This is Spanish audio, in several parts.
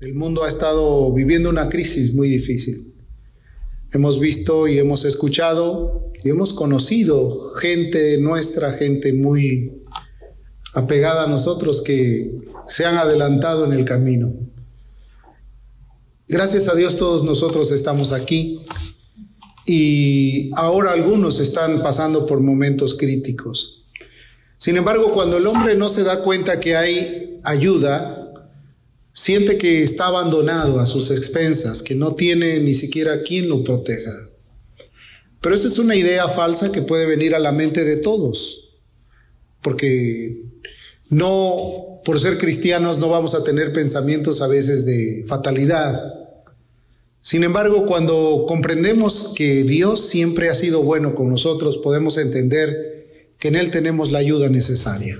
El mundo ha estado viviendo una crisis muy difícil. Hemos visto y hemos escuchado y hemos conocido gente nuestra, gente muy apegada a nosotros que se han adelantado en el camino. Gracias a Dios todos nosotros estamos aquí y ahora algunos están pasando por momentos críticos. Sin embargo, cuando el hombre no se da cuenta que hay ayuda, Siente que está abandonado a sus expensas, que no tiene ni siquiera quien lo proteja. Pero esa es una idea falsa que puede venir a la mente de todos, porque no, por ser cristianos, no vamos a tener pensamientos a veces de fatalidad. Sin embargo, cuando comprendemos que Dios siempre ha sido bueno con nosotros, podemos entender que en Él tenemos la ayuda necesaria.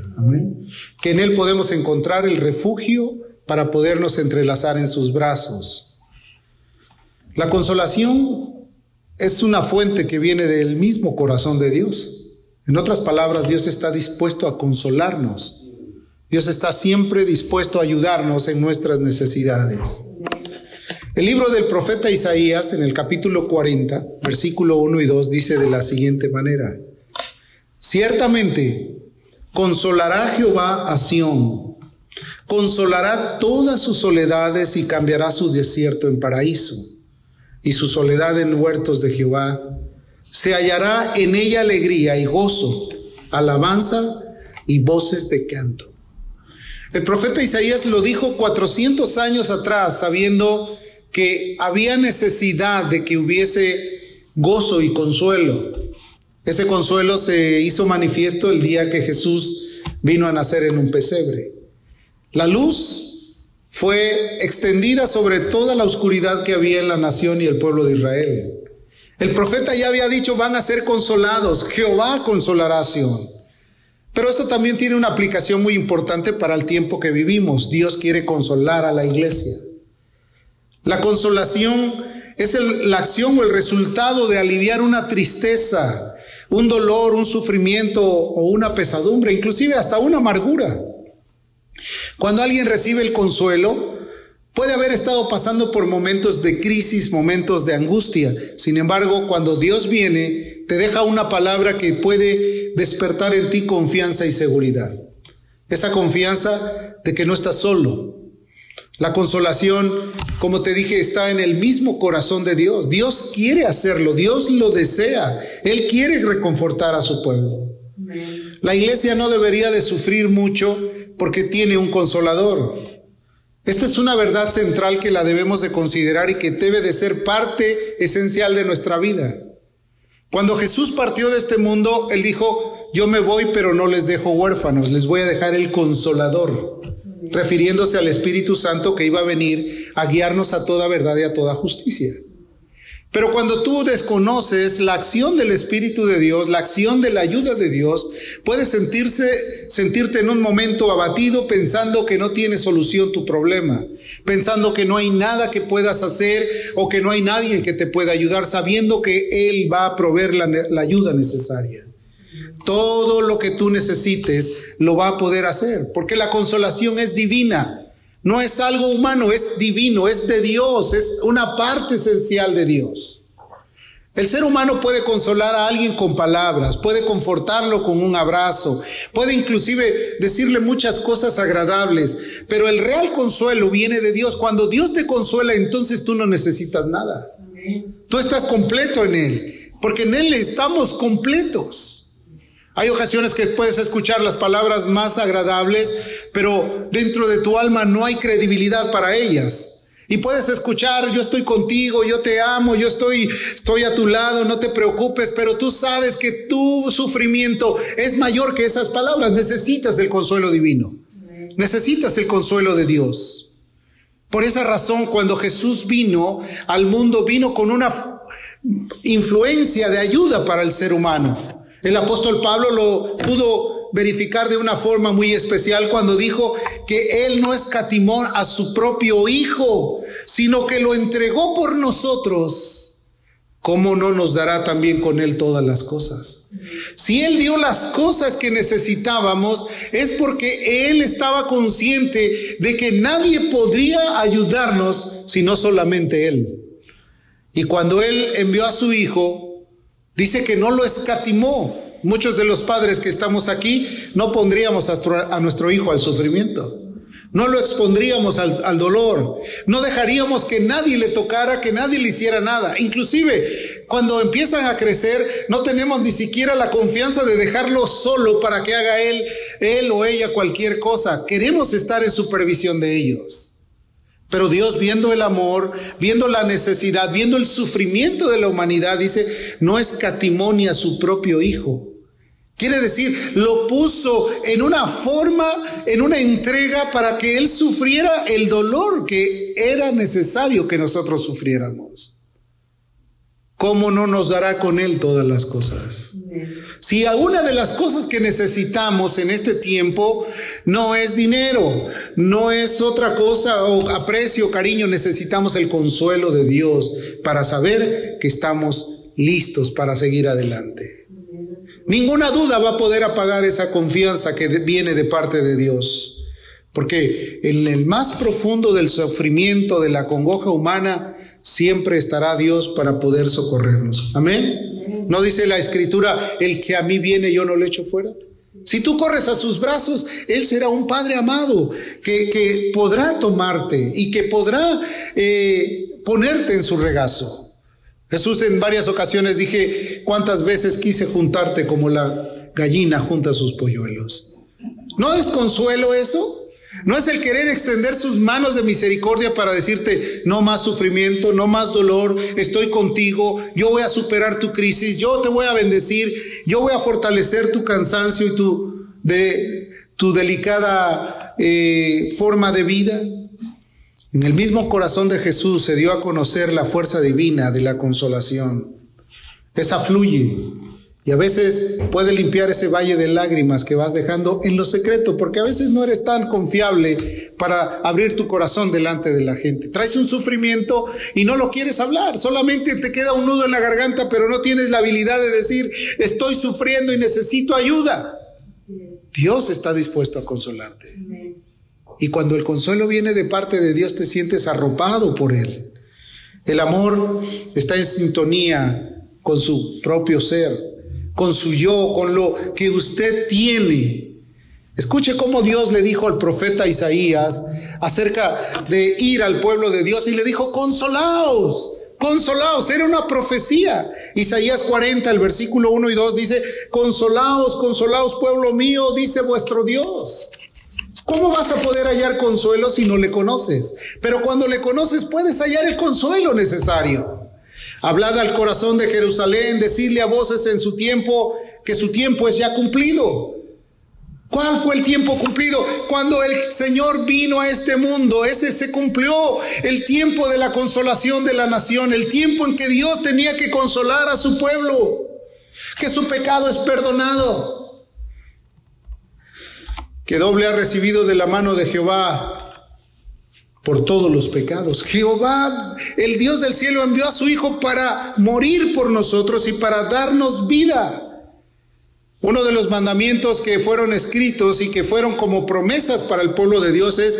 Que en Él podemos encontrar el refugio para podernos entrelazar en sus brazos. La consolación es una fuente que viene del mismo corazón de Dios. En otras palabras, Dios está dispuesto a consolarnos. Dios está siempre dispuesto a ayudarnos en nuestras necesidades. El libro del profeta Isaías, en el capítulo 40, versículo 1 y 2, dice de la siguiente manera, Ciertamente consolará Jehová a Sión Consolará todas sus soledades y cambiará su desierto en paraíso y su soledad en huertos de Jehová. Se hallará en ella alegría y gozo, alabanza y voces de canto. El profeta Isaías lo dijo 400 años atrás, sabiendo que había necesidad de que hubiese gozo y consuelo. Ese consuelo se hizo manifiesto el día que Jesús vino a nacer en un pesebre. La luz fue extendida sobre toda la oscuridad que había en la nación y el pueblo de Israel. El profeta ya había dicho, van a ser consolados, Jehová consolará a Sion. Pero esto también tiene una aplicación muy importante para el tiempo que vivimos. Dios quiere consolar a la iglesia. La consolación es la acción o el resultado de aliviar una tristeza, un dolor, un sufrimiento o una pesadumbre, inclusive hasta una amargura. Cuando alguien recibe el consuelo, puede haber estado pasando por momentos de crisis, momentos de angustia. Sin embargo, cuando Dios viene, te deja una palabra que puede despertar en ti confianza y seguridad. Esa confianza de que no estás solo. La consolación, como te dije, está en el mismo corazón de Dios. Dios quiere hacerlo, Dios lo desea. Él quiere reconfortar a su pueblo. La iglesia no debería de sufrir mucho porque tiene un consolador. Esta es una verdad central que la debemos de considerar y que debe de ser parte esencial de nuestra vida. Cuando Jesús partió de este mundo, Él dijo, yo me voy pero no les dejo huérfanos, les voy a dejar el consolador, refiriéndose al Espíritu Santo que iba a venir a guiarnos a toda verdad y a toda justicia. Pero cuando tú desconoces la acción del Espíritu de Dios, la acción de la ayuda de Dios, puedes sentirse, sentirte en un momento abatido pensando que no tiene solución tu problema, pensando que no hay nada que puedas hacer o que no hay nadie que te pueda ayudar, sabiendo que Él va a proveer la, la ayuda necesaria. Todo lo que tú necesites lo va a poder hacer, porque la consolación es divina. No es algo humano, es divino, es de Dios, es una parte esencial de Dios. El ser humano puede consolar a alguien con palabras, puede confortarlo con un abrazo, puede inclusive decirle muchas cosas agradables, pero el real consuelo viene de Dios. Cuando Dios te consuela, entonces tú no necesitas nada. Tú estás completo en Él, porque en Él estamos completos. Hay ocasiones que puedes escuchar las palabras más agradables, pero dentro de tu alma no hay credibilidad para ellas. Y puedes escuchar, yo estoy contigo, yo te amo, yo estoy, estoy a tu lado, no te preocupes, pero tú sabes que tu sufrimiento es mayor que esas palabras. Necesitas el consuelo divino. Necesitas el consuelo de Dios. Por esa razón, cuando Jesús vino al mundo, vino con una influencia de ayuda para el ser humano. El apóstol Pablo lo pudo verificar de una forma muy especial cuando dijo que él no escatimó a su propio hijo, sino que lo entregó por nosotros. ¿cómo no nos dará también con Él todas las cosas? Si Él dio las cosas que necesitábamos, es porque Él estaba consciente de que nadie podría ayudarnos sino solamente Él. Y cuando Él envió a su Hijo, dice que no lo escatimó. Muchos de los padres que estamos aquí no pondríamos a nuestro hijo al sufrimiento. No lo expondríamos al, dolor. No dejaríamos que nadie le tocara, que nadie le hiciera nada. Inclusive, cuando empiezan a crecer, no tenemos ni siquiera la confianza de dejarlo solo para que haga él, él o ella cualquier cosa. Queremos estar en supervisión de ellos. Pero Dios viendo el amor, viendo la necesidad, viendo el sufrimiento de la humanidad, dice, no escatimó ni a su propio hijo Quiere decir, lo puso en una forma, en una entrega para que Él sufriera el dolor que era necesario que nosotros sufriéramos. ¿Cómo no nos dará con Él todas las cosas? Si alguna de las cosas que necesitamos en este tiempo no es dinero, no es otra cosa o aprecio, cariño, necesitamos el consuelo de Dios para saber que estamos listos para seguir adelante. Ninguna duda va a poder apagar esa confianza que viene de parte de Dios. Porque en el más profundo del sufrimiento, de la congoja humana, siempre estará Dios para poder socorrernos. Amén. ¿No dice la escritura, el que a mí viene yo no le echo fuera? Si tú corres a sus brazos, Él será un Padre amado que, podrá tomarte y que podrá eh, ponerte en su regazo. Jesús en varias ocasiones dije, ¿cuántas veces quise juntarte como la gallina junta sus polluelos? ¿No es consuelo eso? ¿No es el querer extender sus manos de misericordia para decirte, no más sufrimiento, no más dolor, estoy contigo, yo voy a superar tu crisis, yo te voy a bendecir, yo voy a fortalecer tu cansancio y tu, de, tu delicada eh, forma de vida? En el mismo corazón de Jesús se dio a conocer la fuerza divina de la consolación. Esa fluye y a veces puede limpiar ese valle de lágrimas que vas dejando en lo secreto, porque a veces no eres tan confiable para abrir tu corazón delante de la gente. Traes un sufrimiento y no lo quieres hablar, solamente te queda un nudo en la garganta, pero no tienes la habilidad de decir, estoy sufriendo y necesito ayuda. Dios está dispuesto a consolarte. Y cuando el consuelo viene de parte de Dios, te sientes arropado por Él. El amor está en sintonía con su propio ser, con su yo, con lo que usted tiene. Escuche cómo Dios le dijo al profeta Isaías acerca de ir al pueblo de Dios y le dijo, consolaos, consolaos, era una profecía. Isaías 40, el versículo 1 y 2 dice, consolaos, consolaos, pueblo mío, dice vuestro Dios. ¿Cómo vas a poder hallar consuelo si no le conoces? Pero cuando le conoces puedes hallar el consuelo necesario. Hablad al corazón de Jerusalén, decirle a voces en su tiempo que su tiempo es ya cumplido. ¿Cuál fue el tiempo cumplido? Cuando el Señor vino a este mundo, ese se cumplió el tiempo de la consolación de la nación, el tiempo en que Dios tenía que consolar a su pueblo, que su pecado es perdonado, que doble ha recibido de la mano de Jehová por todos los pecados. Jehová, el Dios del cielo, envió a su Hijo para morir por nosotros y para darnos vida. Uno de los mandamientos que fueron escritos y que fueron como promesas para el pueblo de Dios es,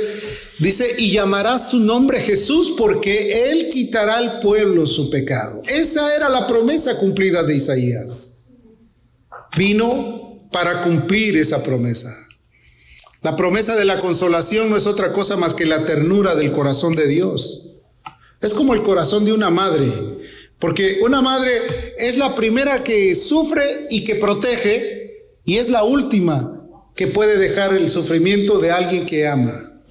dice, y llamará su nombre Jesús porque Él quitará al pueblo su pecado. Esa era la promesa cumplida de Isaías. Vino para cumplir esa promesa. La promesa de la consolación no es otra cosa más que la ternura del corazón de Dios. Es como el corazón de una madre, porque una madre es la primera que sufre y que protege y es la última que puede dejar el sufrimiento de alguien que ama.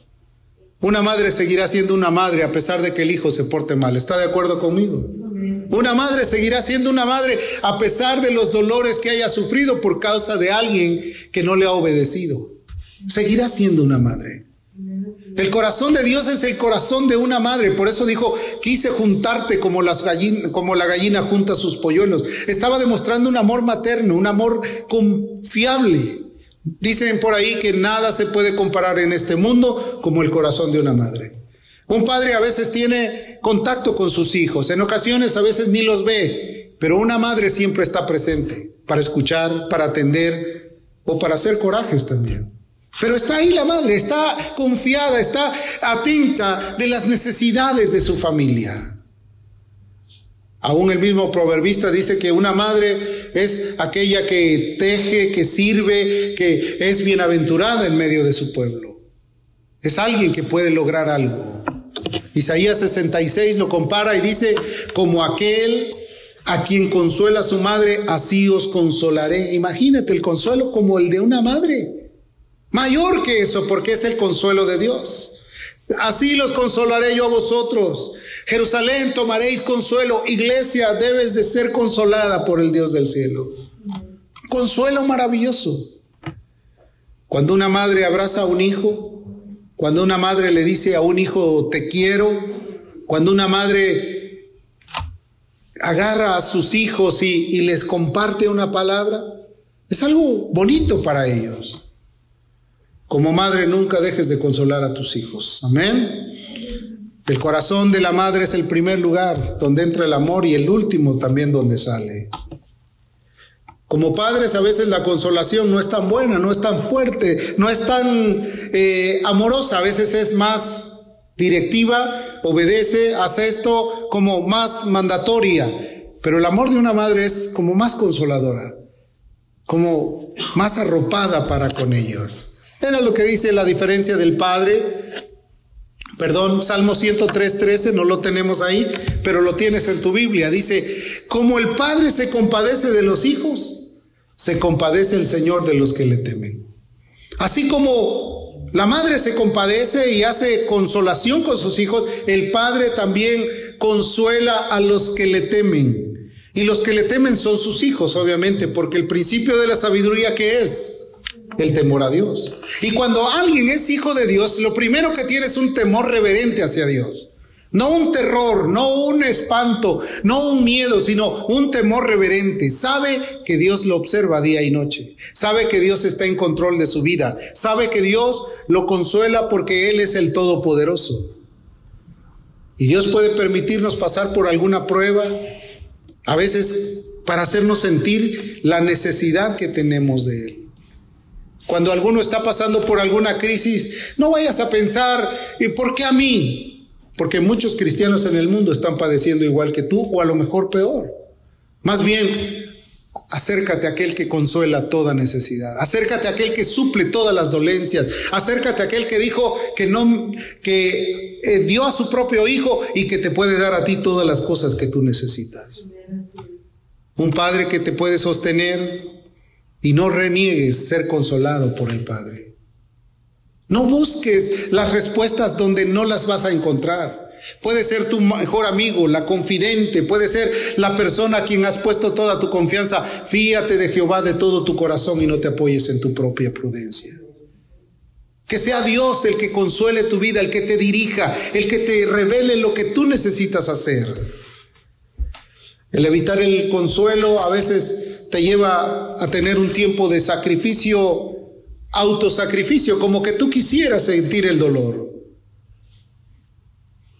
Una madre seguirá siendo una madre a pesar de que el hijo se porte mal. ¿Está de acuerdo conmigo? Una madre seguirá siendo una madre a pesar de los dolores que haya sufrido por causa de alguien que no le ha obedecido seguirá siendo una madre. El corazón de Dios es el corazón de una madre. Por eso dijo, quise juntarte como, las como la gallina junta sus polluelos. Estaba demostrando un amor materno, un amor confiable. Dicen por ahí que nada se puede comparar en este mundo como el corazón de una madre. Un padre a veces tiene contacto con sus hijos, en ocasiones a veces ni los ve, pero una madre siempre está presente para escuchar, para atender o para hacer corajes también. Pero está ahí la madre, está confiada, está atenta de las necesidades de su familia. Aún el mismo proverbista dice que una madre es aquella que teje, que sirve, que es bienaventurada en medio de su pueblo. Es alguien que puede lograr algo. Isaías 66 lo compara y dice, como aquel a quien consuela su madre, así os consolaré. Imagínate el consuelo como el de una madre. Mayor que eso, porque es el consuelo de Dios. Así los consolaré yo a vosotros. Jerusalén, tomaréis consuelo. Iglesia, debes de ser consolada por el Dios del cielo. Consuelo maravilloso. Cuando una madre abraza a un hijo, cuando una madre le dice a un hijo te quiero, cuando una madre agarra a sus hijos y, les comparte una palabra, es algo bonito para ellos. Como madre nunca dejes de consolar a tus hijos. Amén. El corazón de la madre es el primer lugar donde entra el amor y el último también donde sale. Como padres a veces la consolación no es tan buena, no es tan fuerte, no es tan eh, amorosa, a veces es más directiva, obedece, hace esto como más mandatoria, pero el amor de una madre es como más consoladora, como más arropada para con ellos. Era lo que dice la diferencia del Padre. Perdón, Salmo 103, 13, no lo tenemos ahí, pero lo tienes en tu Biblia. Dice, como el Padre se compadece de los hijos, se compadece el Señor de los que le temen. Así como la madre se compadece y hace consolación con sus hijos, el Padre también consuela a los que le temen. Y los que le temen son sus hijos, obviamente, porque el principio de la sabiduría que es el temor a Dios. Y cuando alguien es hijo de Dios, lo primero que tiene es un temor reverente hacia Dios. No un terror, no un espanto, no un miedo, sino un temor reverente. Sabe que Dios lo observa día y noche. Sabe que Dios está en control de su vida. Sabe que Dios lo consuela porque Él es el Todopoderoso. Y Dios puede permitirnos pasar por alguna prueba, a veces para hacernos sentir la necesidad que tenemos de Él. Cuando alguno está pasando por alguna crisis, no vayas a pensar, ¿y por qué a mí? Porque muchos cristianos en el mundo están padeciendo igual que tú o a lo mejor peor. Más bien, acércate a aquel que consuela toda necesidad. Acércate a aquel que suple todas las dolencias. Acércate a aquel que dijo que no que eh, dio a su propio hijo y que te puede dar a ti todas las cosas que tú necesitas. Un padre que te puede sostener, y no reniegues ser consolado por el Padre. No busques las respuestas donde no las vas a encontrar. Puede ser tu mejor amigo, la confidente, puede ser la persona a quien has puesto toda tu confianza. Fíate de Jehová de todo tu corazón y no te apoyes en tu propia prudencia. Que sea Dios el que consuele tu vida, el que te dirija, el que te revele lo que tú necesitas hacer. El evitar el consuelo a veces te lleva a tener un tiempo de sacrificio, autosacrificio, como que tú quisieras sentir el dolor.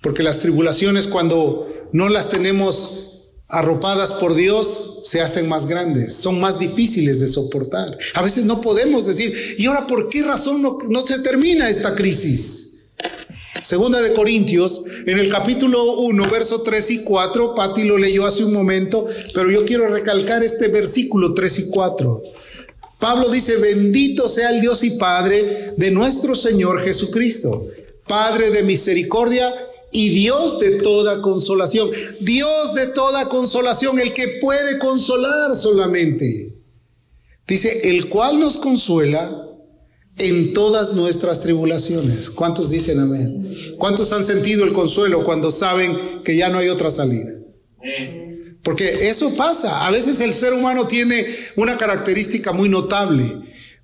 Porque las tribulaciones cuando no las tenemos arropadas por Dios se hacen más grandes, son más difíciles de soportar. A veces no podemos decir, ¿y ahora por qué razón no, no se termina esta crisis? Segunda de Corintios, en el capítulo 1, verso 3 y 4, Pati lo leyó hace un momento, pero yo quiero recalcar este versículo 3 y 4. Pablo dice, bendito sea el Dios y Padre de nuestro Señor Jesucristo, Padre de misericordia y Dios de toda consolación. Dios de toda consolación, el que puede consolar solamente. Dice, el cual nos consuela en todas nuestras tribulaciones. ¿Cuántos dicen amén? ¿Cuántos han sentido el consuelo cuando saben que ya no hay otra salida? Porque eso pasa. A veces el ser humano tiene una característica muy notable.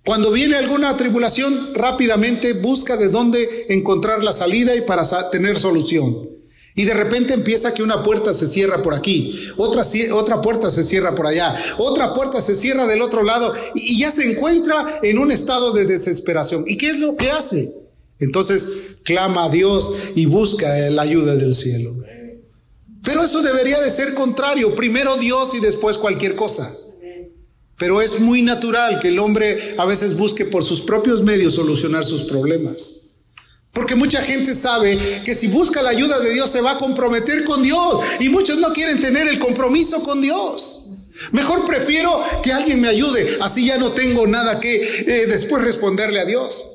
Cuando viene alguna tribulación, rápidamente busca de dónde encontrar la salida y para tener solución. Y de repente empieza que una puerta se cierra por aquí, otra, otra puerta se cierra por allá, otra puerta se cierra del otro lado y, ya se encuentra en un estado de desesperación. ¿Y qué es lo que hace? Entonces clama a Dios y busca la ayuda del cielo. Pero eso debería de ser contrario, primero Dios y después cualquier cosa. Pero es muy natural que el hombre a veces busque por sus propios medios solucionar sus problemas. Porque mucha gente sabe que si busca la ayuda de Dios se va a comprometer con Dios. Y muchos no quieren tener el compromiso con Dios. Mejor prefiero que alguien me ayude. Así ya no tengo nada que eh, después responderle a Dios.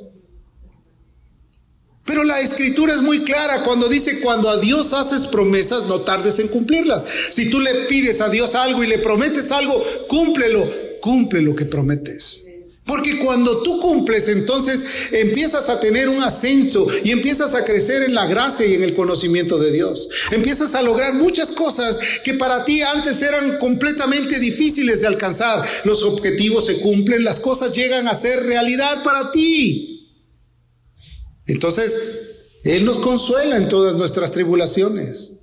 Pero la escritura es muy clara cuando dice, cuando a Dios haces promesas, no tardes en cumplirlas. Si tú le pides a Dios algo y le prometes algo, cúmplelo, cumple lo que prometes. Porque cuando tú cumples, entonces empiezas a tener un ascenso y empiezas a crecer en la gracia y en el conocimiento de Dios. Empiezas a lograr muchas cosas que para ti antes eran completamente difíciles de alcanzar. Los objetivos se cumplen, las cosas llegan a ser realidad para ti. Entonces, Él nos consuela en todas nuestras tribulaciones,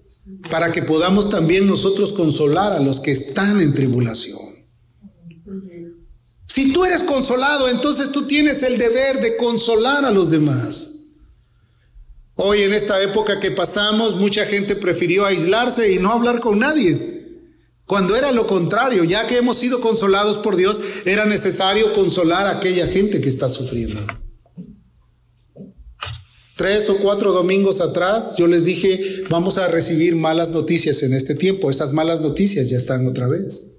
para que podamos también nosotros consolar a los que están en tribulación. Si tú eres consolado, entonces tú tienes el deber de consolar a los demás. Hoy en esta época que pasamos, mucha gente prefirió aislarse y no hablar con nadie. Cuando era lo contrario, ya que hemos sido consolados por Dios, era necesario consolar a aquella gente que está sufriendo. Tres o cuatro domingos atrás yo les dije, vamos a recibir malas noticias en este tiempo. Esas malas noticias ya están otra vez.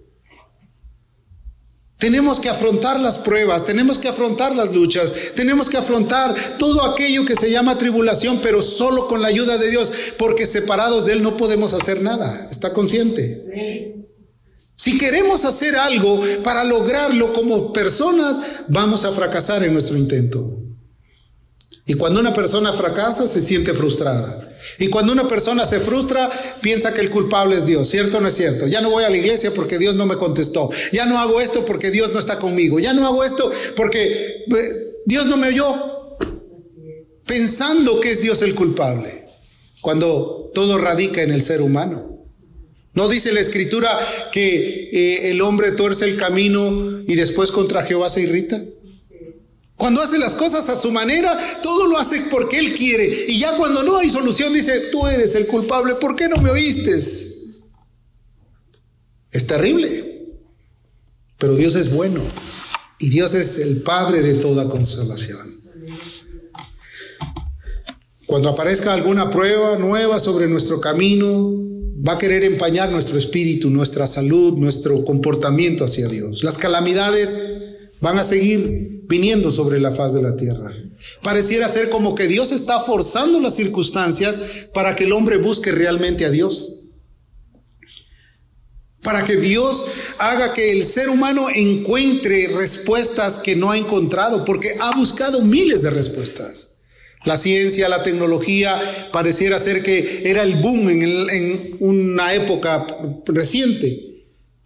Tenemos que afrontar las pruebas, tenemos que afrontar las luchas, tenemos que afrontar todo aquello que se llama tribulación, pero solo con la ayuda de Dios, porque separados de Él no podemos hacer nada. ¿Está consciente? Si queremos hacer algo para lograrlo como personas, vamos a fracasar en nuestro intento. Y cuando una persona fracasa, se siente frustrada. Y cuando una persona se frustra, piensa que el culpable es Dios, ¿cierto o no es cierto? Ya no voy a la iglesia porque Dios no me contestó. Ya no hago esto porque Dios no está conmigo. Ya no hago esto porque eh, Dios no me oyó. Pensando que es Dios el culpable. Cuando todo radica en el ser humano. ¿No dice la escritura que eh, el hombre tuerce el camino y después contra Jehová se irrita? Cuando hace las cosas a su manera, todo lo hace porque Él quiere. Y ya cuando no hay solución, dice, tú eres el culpable, ¿por qué no me oíste? Es terrible. Pero Dios es bueno. Y Dios es el Padre de toda consolación. Cuando aparezca alguna prueba nueva sobre nuestro camino, va a querer empañar nuestro espíritu, nuestra salud, nuestro comportamiento hacia Dios. Las calamidades van a seguir viniendo sobre la faz de la tierra. Pareciera ser como que Dios está forzando las circunstancias para que el hombre busque realmente a Dios. Para que Dios haga que el ser humano encuentre respuestas que no ha encontrado, porque ha buscado miles de respuestas. La ciencia, la tecnología, pareciera ser que era el boom en, en una época reciente.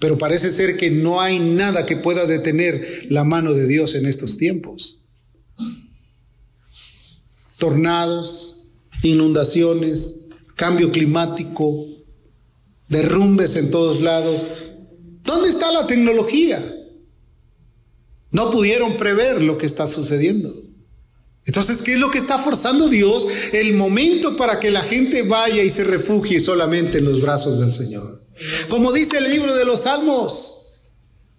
Pero parece ser que no hay nada que pueda detener la mano de Dios en estos tiempos. Tornados, inundaciones, cambio climático, derrumbes en todos lados. ¿Dónde está la tecnología? No pudieron prever lo que está sucediendo. Entonces, ¿qué es lo que está forzando Dios? El momento para que la gente vaya y se refugie solamente en los brazos del Señor. Como dice el libro de los Salmos,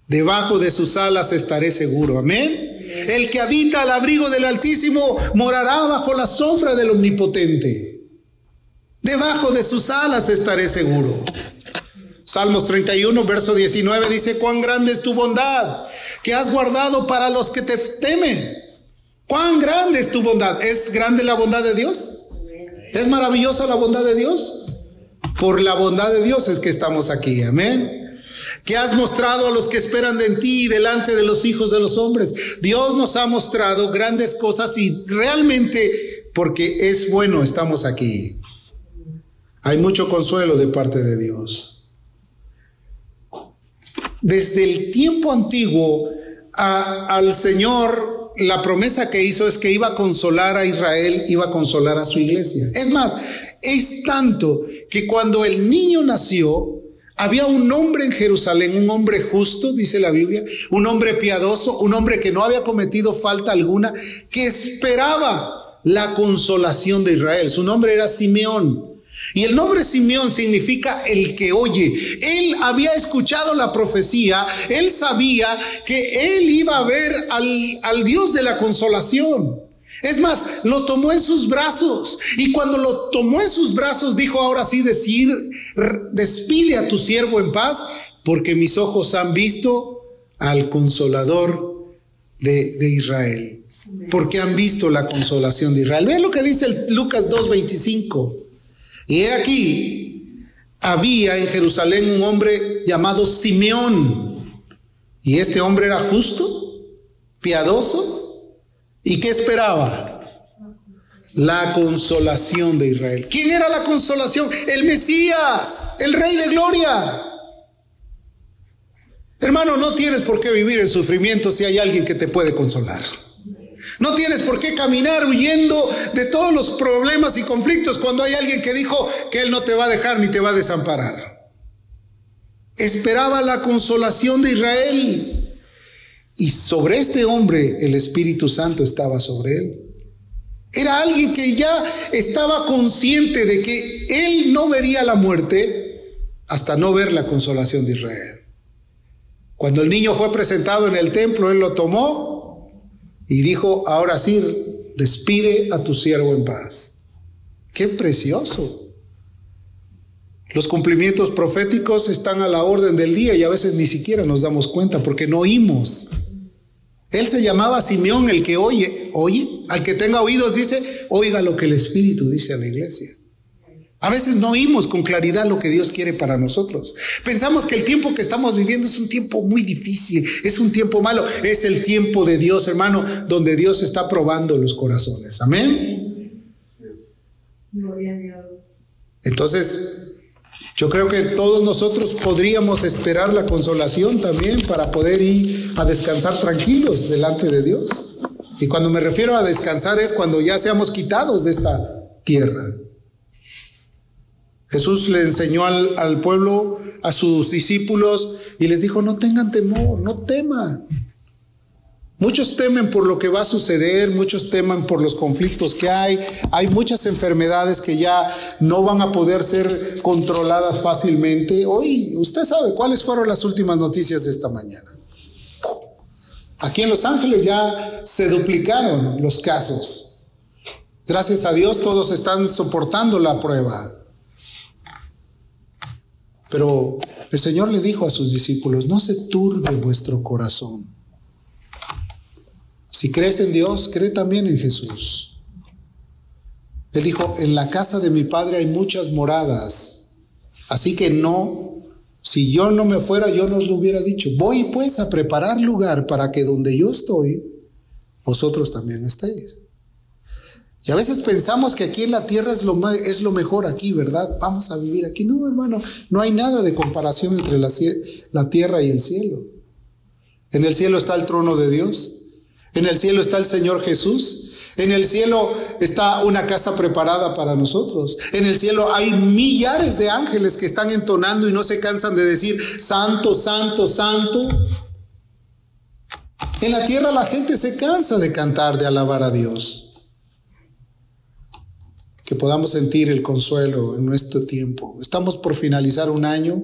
debajo de sus alas estaré seguro. Amén. El que habita al abrigo del Altísimo morará bajo la sombra del Omnipotente. Debajo de sus alas estaré seguro. Salmos 31, verso 19 dice, cuán grande es tu bondad que has guardado para los que te temen. Cuán grande es tu bondad. ¿Es grande la bondad de Dios? ¿Es maravillosa la bondad de Dios? Por la bondad de Dios es que estamos aquí. Amén. Que has mostrado a los que esperan de ti delante de los hijos de los hombres. Dios nos ha mostrado grandes cosas y realmente porque es bueno estamos aquí. Hay mucho consuelo de parte de Dios. Desde el tiempo antiguo al Señor la promesa que hizo es que iba a consolar a Israel, iba a consolar a su iglesia. Es más, es tanto que cuando el niño nació, había un hombre en Jerusalén, un hombre justo, dice la Biblia, un hombre piadoso, un hombre que no había cometido falta alguna, que esperaba la consolación de Israel. Su nombre era Simeón. Y el nombre Simeón significa el que oye. Él había escuchado la profecía, él sabía que él iba a ver al, al, Dios de la consolación. Es más, lo tomó en sus brazos y cuando lo tomó en sus brazos dijo ahora sí decir, despide a tu siervo en paz porque mis ojos han visto al consolador de, de Israel. Porque han visto la consolación de Israel. Vean lo que dice el Lucas 2.25. Y he aquí, había en Jerusalén un hombre llamado Simeón. Y este hombre era justo, piadoso. ¿Y qué esperaba? La consolación de Israel. ¿Quién era la consolación? El Mesías, el Rey de Gloria. Hermano, no tienes por qué vivir en sufrimiento si hay alguien que te puede consolar. No tienes por qué caminar huyendo de todos los problemas y conflictos cuando hay alguien que dijo que Él no te va a dejar ni te va a desamparar. Esperaba la consolación de Israel. Y sobre este hombre el Espíritu Santo estaba sobre él. Era alguien que ya estaba consciente de que él no vería la muerte hasta no ver la consolación de Israel. Cuando el niño fue presentado en el templo, él lo tomó y dijo, ahora sí, despide a tu siervo en paz. Qué precioso. Los cumplimientos proféticos están a la orden del día y a veces ni siquiera nos damos cuenta porque no oímos. Él se llamaba Simeón, el que oye, oye, al que tenga oídos dice, oiga lo que el Espíritu dice a la iglesia. A veces no oímos con claridad lo que Dios quiere para nosotros. Pensamos que el tiempo que estamos viviendo es un tiempo muy difícil, es un tiempo malo. Es el tiempo de Dios, hermano, donde Dios está probando los corazones. Amén. Entonces, yo creo que todos nosotros podríamos esperar la consolación también para poder ir a descansar tranquilos delante de Dios. Y cuando me refiero a descansar es cuando ya seamos quitados de esta tierra. Jesús le enseñó al, pueblo, a sus discípulos, y les dijo, no tengan temor, no teman. Muchos temen por lo que va a suceder, muchos temen por los conflictos que hay, hay muchas enfermedades que ya no van a poder ser controladas fácilmente. Hoy, usted sabe cuáles fueron las últimas noticias de esta mañana. Aquí en Los Ángeles ya se duplicaron los casos. Gracias a Dios todos están soportando la prueba. Pero el Señor le dijo a sus discípulos, no se turbe vuestro corazón. Si crees en Dios, cree también en Jesús. Él dijo, en la casa de mi Padre hay muchas moradas, así que no, si yo no me fuera, yo no os lo hubiera dicho. Voy pues a preparar lugar para que donde yo estoy, vosotros también estéis. Y a veces pensamos que aquí en la tierra es lo, es lo mejor aquí, ¿verdad? Vamos a vivir aquí. No, hermano, no hay nada de comparación entre la, la tierra y el cielo. En el cielo está el trono de Dios. En el cielo está el Señor Jesús. En el cielo está una casa preparada para nosotros. En el cielo hay millares de ángeles que están entonando y no se cansan de decir, santo, santo, santo. En la tierra la gente se cansa de cantar, de alabar a Dios que podamos sentir el consuelo en nuestro tiempo. Estamos por finalizar un año,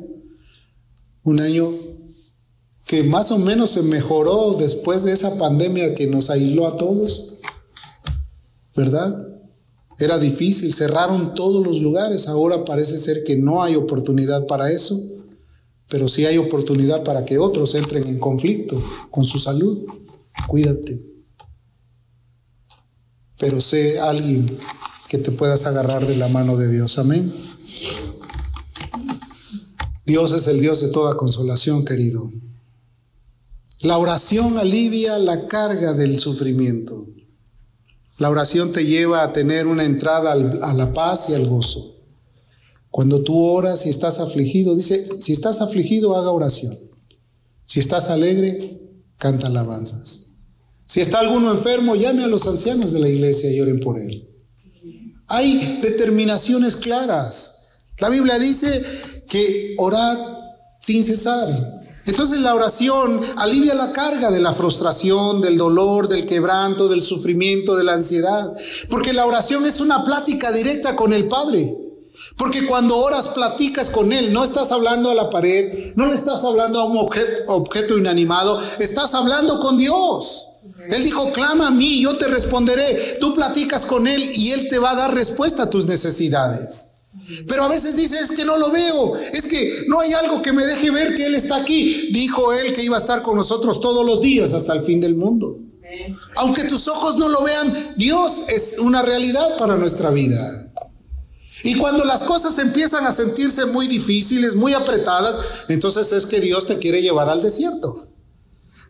un año que más o menos se mejoró después de esa pandemia que nos aisló a todos, ¿verdad? Era difícil, cerraron todos los lugares, ahora parece ser que no hay oportunidad para eso, pero sí hay oportunidad para que otros entren en conflicto con su salud. Cuídate. Pero sé alguien que te puedas agarrar de la mano de Dios. Amén. Dios es el Dios de toda consolación, querido. La oración alivia la carga del sufrimiento. La oración te lleva a tener una entrada a la paz y al gozo. Cuando tú oras y estás afligido, dice, si estás afligido, haga oración. Si estás alegre, canta alabanzas. Si está alguno enfermo, llame a los ancianos de la iglesia y oren por él. Hay determinaciones claras. La Biblia dice que orad sin cesar. Entonces la oración alivia la carga de la frustración, del dolor, del quebranto, del sufrimiento, de la ansiedad. Porque la oración es una plática directa con el Padre. Porque cuando oras, platicas con Él, no estás hablando a la pared, no le estás hablando a un objeto, objeto inanimado, estás hablando con Dios. Él dijo, clama a mí, yo te responderé. Tú platicas con Él y Él te va a dar respuesta a tus necesidades. Pero a veces dice, es que no lo veo, es que no hay algo que me deje ver que Él está aquí. Dijo Él que iba a estar con nosotros todos los días hasta el fin del mundo. Aunque tus ojos no lo vean, Dios es una realidad para nuestra vida. Y cuando las cosas empiezan a sentirse muy difíciles, muy apretadas, entonces es que Dios te quiere llevar al desierto.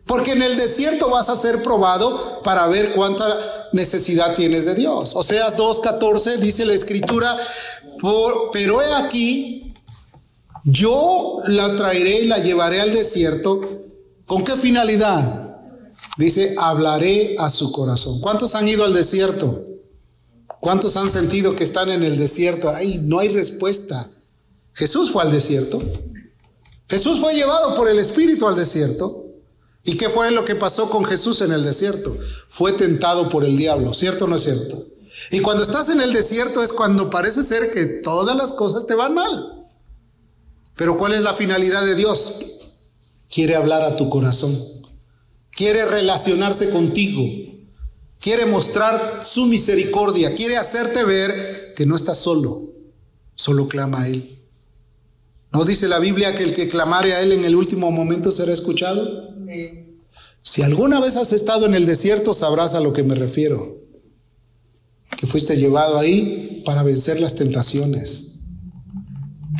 Porque en el desierto vas a ser probado para ver cuánta necesidad tienes de Dios. Oseas 2.14 dice la escritura, pero he aquí, yo la traeré y la llevaré al desierto. ¿Con qué finalidad? Dice, hablaré a su corazón. ¿Cuántos han ido al desierto? ¿Cuántos han sentido que están en el desierto? Ay, no hay respuesta. Jesús fue al desierto. Jesús fue llevado por el Espíritu al desierto. ¿Y qué fue lo que pasó con Jesús en el desierto? Fue tentado por el diablo, ¿cierto o no es cierto? Y cuando estás en el desierto es cuando parece ser que todas las cosas te van mal. Pero ¿cuál es la finalidad de Dios? Quiere hablar a tu corazón. Quiere relacionarse contigo. Quiere mostrar su misericordia. Quiere hacerte ver que no estás solo. Solo clama a Él. ¿No dice la Biblia que el que clamare a Él en el último momento será escuchado? Si alguna vez has estado en el desierto, sabrás a lo que me refiero. Que fuiste llevado ahí para vencer las tentaciones,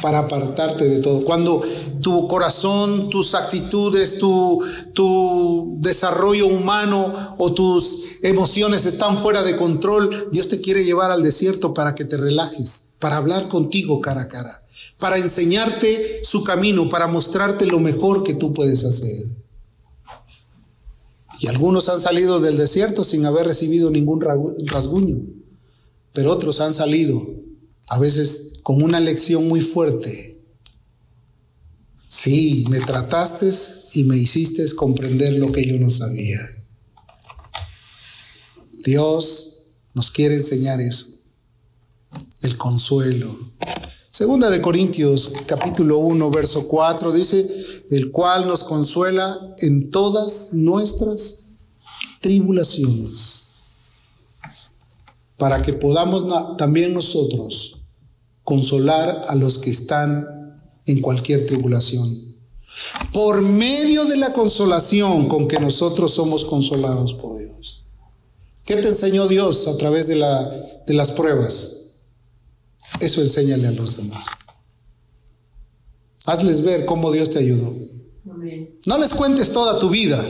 para apartarte de todo. Cuando tu corazón, tus actitudes, tu, tu desarrollo humano o tus emociones están fuera de control, Dios te quiere llevar al desierto para que te relajes, para hablar contigo cara a cara, para enseñarte su camino, para mostrarte lo mejor que tú puedes hacer. Y algunos han salido del desierto sin haber recibido ningún rasguño, pero otros han salido a veces con una lección muy fuerte. Sí, me trataste y me hiciste comprender lo que yo no sabía. Dios nos quiere enseñar eso, el consuelo. Segunda de Corintios capítulo 1 verso 4 dice, el cual nos consuela en todas nuestras tribulaciones, para que podamos también nosotros consolar a los que están en cualquier tribulación, por medio de la consolación con que nosotros somos consolados por Dios. ¿Qué te enseñó Dios a través de, la, de las pruebas? Eso enséñale a los demás. Hazles ver cómo Dios te ayudó. No les cuentes toda tu vida.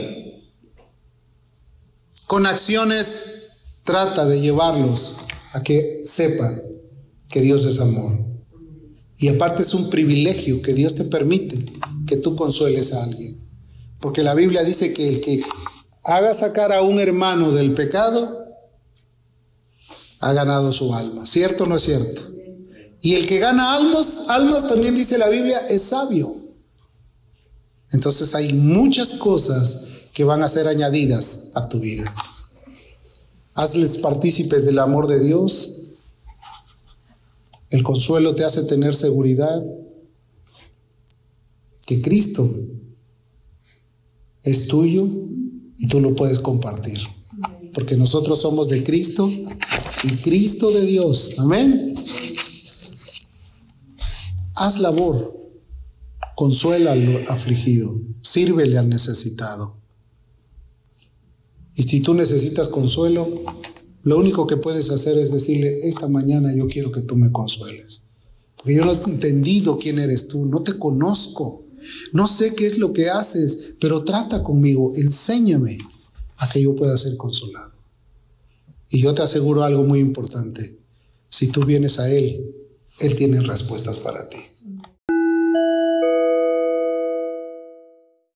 Con acciones trata de llevarlos a que sepan que Dios es amor. Y aparte es un privilegio que Dios te permite que tú consueles a alguien. Porque la Biblia dice que el que haga sacar a un hermano del pecado, ha ganado su alma. ¿Cierto o no es cierto? Y el que gana almas, almas también dice la Biblia, es sabio. Entonces hay muchas cosas que van a ser añadidas a tu vida. Hazles partícipes del amor de Dios. El consuelo te hace tener seguridad que Cristo es tuyo y tú lo puedes compartir. Porque nosotros somos de Cristo y Cristo de Dios. Amén. Haz labor, consuela al afligido, sírvele al necesitado. Y si tú necesitas consuelo, lo único que puedes hacer es decirle, esta mañana yo quiero que tú me consueles. Porque yo no he entendido quién eres tú, no te conozco, no sé qué es lo que haces, pero trata conmigo, enséñame a que yo pueda ser consolado. Y yo te aseguro algo muy importante, si tú vienes a Él, Él tiene respuestas para ti.